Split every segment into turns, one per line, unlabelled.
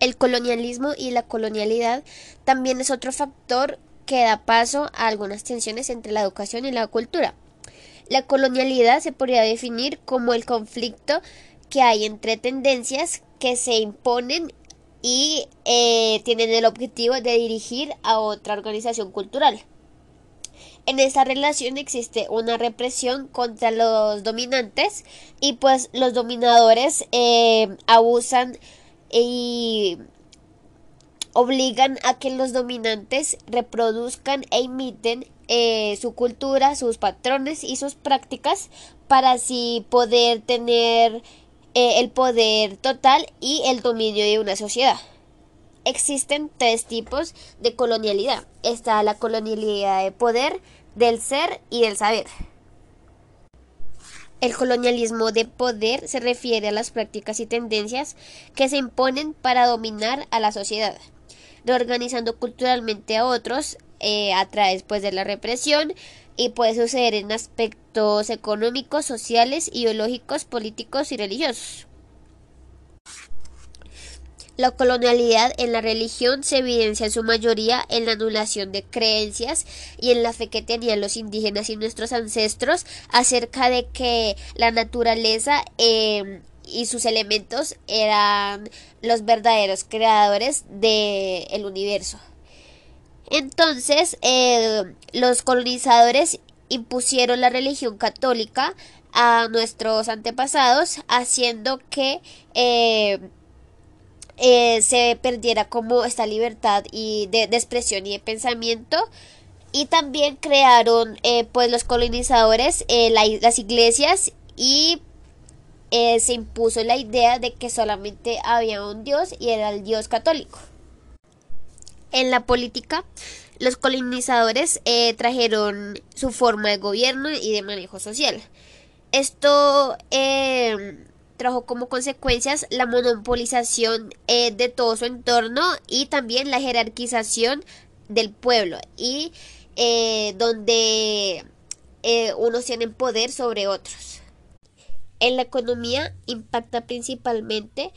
El colonialismo y la colonialidad también es otro factor que da paso a algunas tensiones entre la educación y la cultura. La colonialidad se podría definir como el conflicto que hay entre tendencias que se imponen y eh, tienen el objetivo de dirigir a otra organización cultural. En esa relación existe una represión contra los dominantes y pues los dominadores eh, abusan y obligan a que los dominantes reproduzcan e imiten eh, su cultura, sus patrones y sus prácticas para así poder tener eh, el poder total y el dominio de una sociedad. Existen tres tipos de colonialidad. Está la colonialidad de poder, del ser y del saber. El colonialismo de poder se refiere a las prácticas y tendencias que se imponen para dominar a la sociedad, reorganizando culturalmente a otros eh, a través pues, de la represión y puede suceder en aspectos económicos, sociales, ideológicos, políticos y religiosos. La colonialidad en la religión se evidencia en su mayoría en la anulación de creencias y en la fe que tenían los indígenas y nuestros ancestros acerca de que la naturaleza em, y sus elementos eran los verdaderos creadores del universo. Entonces, eh, los colonizadores impusieron la religión católica a nuestros antepasados, haciendo que eh, eh, se perdiera como esta libertad y de, expresión y de pensamiento. Y también crearon eh, pues los colonizadores eh, las iglesias y se impuso la idea de que solamente había un dios y era el dios católico. En la política los colonizadores trajeron su forma de gobierno y de manejo social. Esto trajo como consecuencias la monopolización eh, de todo su entorno y también la jerarquización del pueblo y eh, donde eh, unos tienen poder sobre otros. En la economía impacta principalmente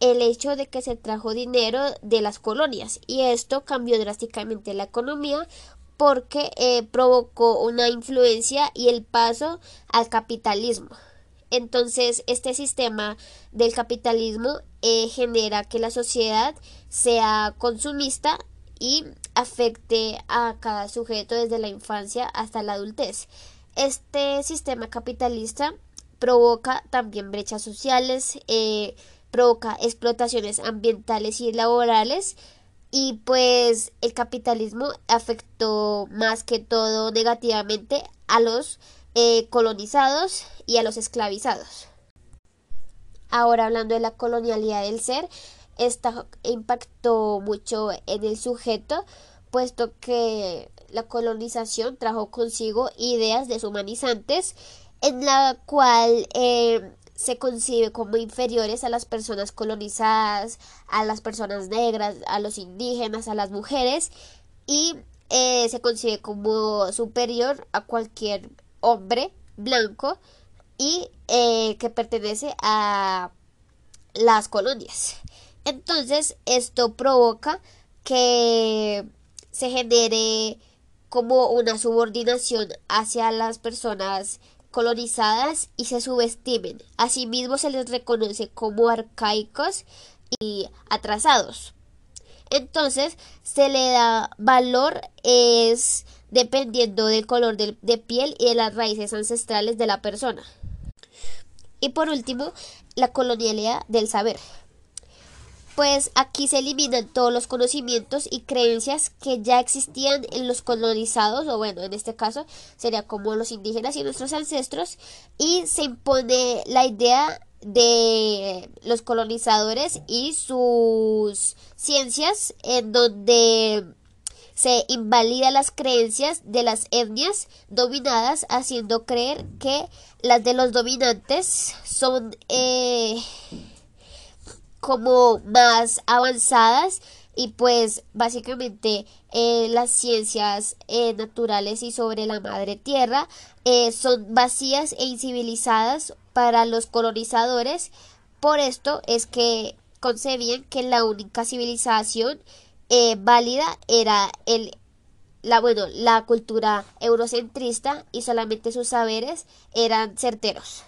el hecho de que se trajo dinero de las colonias y esto cambió drásticamente la economía porque provocó una influencia y el paso al capitalismo. Entonces, este sistema del capitalismo eh, genera que la sociedad sea consumista y afecte a cada sujeto desde la infancia hasta la adultez. Este sistema capitalista provoca también brechas sociales, eh, provoca explotaciones ambientales y laborales y pues el capitalismo afectó más que todo negativamente a los eh, colonizados y a los esclavizados. Ahora hablando de la colonialidad del ser, esta impactó mucho en el sujeto, puesto que la colonización trajo consigo ideas deshumanizantes en la cual eh, se concibe como inferiores a las personas colonizadas, a las personas negras, a los indígenas, a las mujeres y eh, se concibe como superior a cualquier hombre blanco y eh, que pertenece a las colonias. Entonces esto provoca que se genere como una subordinación hacia las personas colonizadas y se subestimen. Asimismo se les reconoce como arcaicos y atrasados. Entonces se le da valor es dependiendo del color de, piel y de las raíces ancestrales de la persona. Y por último, la colonialidad del saber. Pues aquí se eliminan todos los conocimientos y creencias que ya existían en los colonizados, o bueno, en este caso sería como los indígenas y nuestros ancestros, y se impone la idea de los colonizadores y sus ciencias en donde se invalida las creencias de las etnias dominadas haciendo creer que las de los dominantes son eh, como más avanzadas y pues básicamente eh, las ciencias eh, naturales y sobre la madre tierra son vacías e incivilizadas para los colonizadores. Por esto es que concebían que la única civilización eh, válida era el la bueno la cultura eurocentrista y solamente sus saberes eran certeros